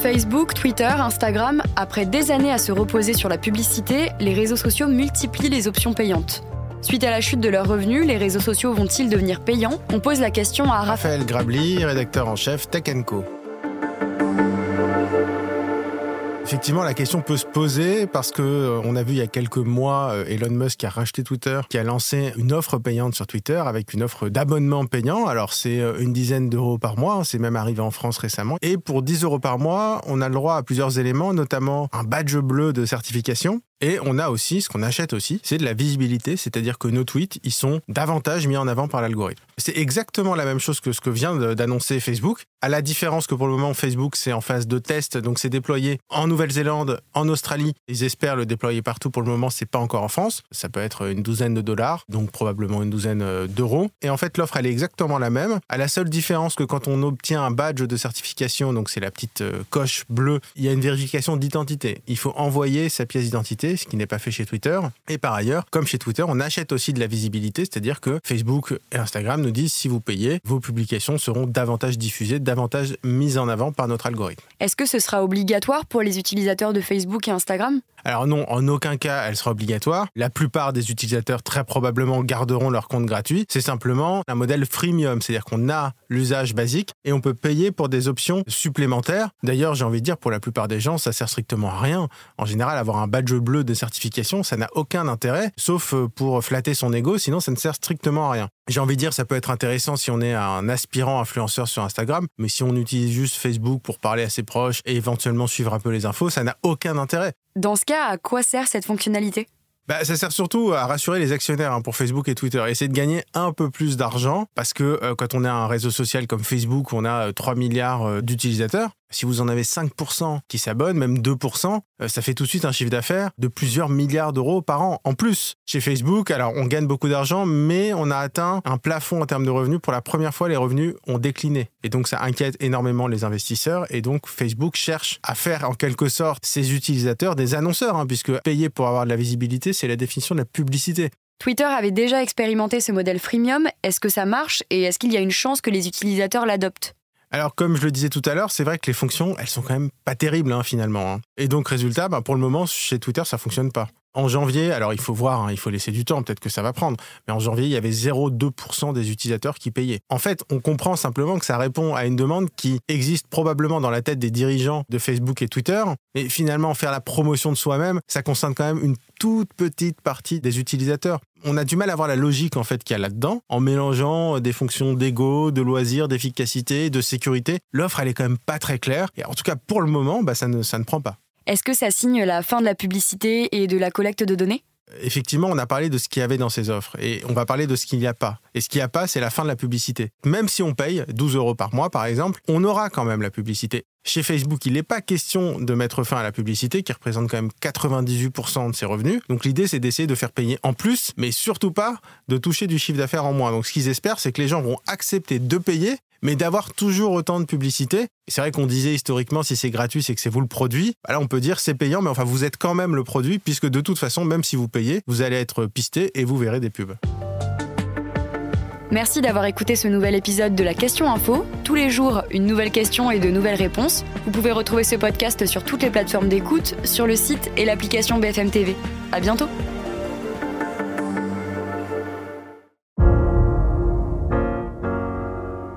Facebook, Twitter, Instagram, après des années à se reposer sur la publicité, les réseaux sociaux multiplient les options payantes. Suite à la chute de leurs revenus, les réseaux sociaux vont-ils devenir payants? On pose la question à Raphaël Grabli, rédacteur en chef Tech Co. Effectivement, la question peut se poser parce que euh, on a vu il y a quelques mois euh, Elon Musk a racheté Twitter, qui a lancé une offre payante sur Twitter avec une offre d'abonnement payant. Alors c'est euh, une dizaine d'euros par mois, hein, c'est même arrivé en France récemment. Et pour 10 euros par mois, on a le droit à plusieurs éléments, notamment un badge bleu de certification et on a aussi, ce qu'on achète aussi, c'est de la visibilité, c'est-à-dire que nos tweets, ils sont davantage mis en avant par l'algorithme. C'est exactement la même chose que ce que vient d'annoncer Facebook, à la différence que pour le moment, Facebook, c'est en phase de test, donc c'est déployé en Nouvelle-Zélande, en Australie. Ils espèrent le déployer partout. Pour le moment, c'est pas encore en France. Ça peut être une douzaine de dollars, donc probablement une douzaine euh, d'euros. Et en fait, l'offre, elle est exactement la même, à la seule différence que quand on obtient un badge de certification, donc c'est la petite euh, coche bleue, il y a une vérification d'identité. Il faut envoyer sa pièce d'identité ce qui n'est pas fait chez Twitter. Et par ailleurs, comme chez Twitter, on achète aussi de la visibilité, c'est-à-dire que Facebook et Instagram nous disent si vous payez, vos publications seront davantage diffusées, davantage mises en avant par notre algorithme. Est-ce que ce sera obligatoire pour les utilisateurs de Facebook et Instagram? Alors non, en aucun cas elle sera obligatoire. La plupart des utilisateurs très probablement garderont leur compte gratuit. C'est simplement un modèle freemium, c'est-à-dire qu'on a l'usage basique et on peut payer pour des options supplémentaires. D'ailleurs, j'ai envie de dire pour la plupart des gens, ça sert strictement à rien. En général, avoir un badge bleu de certification, ça n'a aucun intérêt, sauf euh, pour flatter son ego, sinon ça ne sert strictement à rien. J'ai envie de dire, ça peut être intéressant si on est un aspirant influenceur sur Instagram, mais si on utilise juste Facebook pour parler à ses proches et éventuellement suivre un peu les infos, ça n'a aucun intérêt. Dans ce cas, à quoi sert cette fonctionnalité? Bah, ça sert surtout à rassurer les actionnaires hein, pour Facebook et Twitter. Essayer de gagner un peu plus d'argent parce que euh, quand on a un réseau social comme Facebook, on a 3 euh, milliards euh, d'utilisateurs. Si vous en avez 5% qui s'abonnent, même 2%, ça fait tout de suite un chiffre d'affaires de plusieurs milliards d'euros par an. En plus, chez Facebook, alors on gagne beaucoup d'argent, mais on a atteint un plafond en termes de revenus. Pour la première fois, les revenus ont décliné. Et donc ça inquiète énormément les investisseurs. Et donc Facebook cherche à faire en quelque sorte ses utilisateurs des annonceurs, hein, puisque payer pour avoir de la visibilité, c'est la définition de la publicité. Twitter avait déjà expérimenté ce modèle freemium. Est-ce que ça marche et est-ce qu'il y a une chance que les utilisateurs l'adoptent? Alors, comme je le disais tout à l'heure, c'est vrai que les fonctions, elles sont quand même pas terribles hein, finalement. Hein. Et donc, résultat, bah, pour le moment, chez Twitter, ça fonctionne pas. En janvier, alors il faut voir, hein, il faut laisser du temps, peut-être que ça va prendre, mais en janvier, il y avait 0,2% des utilisateurs qui payaient. En fait, on comprend simplement que ça répond à une demande qui existe probablement dans la tête des dirigeants de Facebook et Twitter, mais finalement, faire la promotion de soi-même, ça concerne quand même une toute petite partie des utilisateurs. On a du mal à voir la logique en fait qu'il y a là-dedans, en mélangeant des fonctions d'ego, de loisirs, d'efficacité, de sécurité. L'offre, elle est quand même pas très claire, et en tout cas pour le moment, bah, ça ne prend pas. Est-ce que ça signe la fin de la publicité et de la collecte de données? Effectivement, on a parlé de ce qu'il y avait dans ces offres et on va parler de ce qu'il n'y a pas. Et ce qu'il n'y a pas, c'est la fin de la publicité. Même si on paye 12 euros par mois, par exemple, on aura quand même la publicité. Chez Facebook, il n'est pas question de mettre fin à la publicité, qui représente quand même 98% de ses revenus. Donc l'idée, c'est d'essayer de faire payer en plus, mais surtout pas de toucher du chiffre d'affaires en moins. Donc ce qu'ils espèrent, c'est que les gens vont accepter de payer mais d'avoir toujours autant de publicité. C'est vrai qu'on disait historiquement, si c'est gratuit, c'est que c'est vous le produit. Bah là, on peut dire c'est payant, mais enfin, vous êtes quand même le produit, puisque de toute façon, même si vous payez, vous allez être pisté et vous verrez des pubs. Merci d'avoir écouté ce nouvel épisode de la Question Info. Tous les jours, une nouvelle question et de nouvelles réponses. Vous pouvez retrouver ce podcast sur toutes les plateformes d'écoute, sur le site et l'application BFM TV. À bientôt!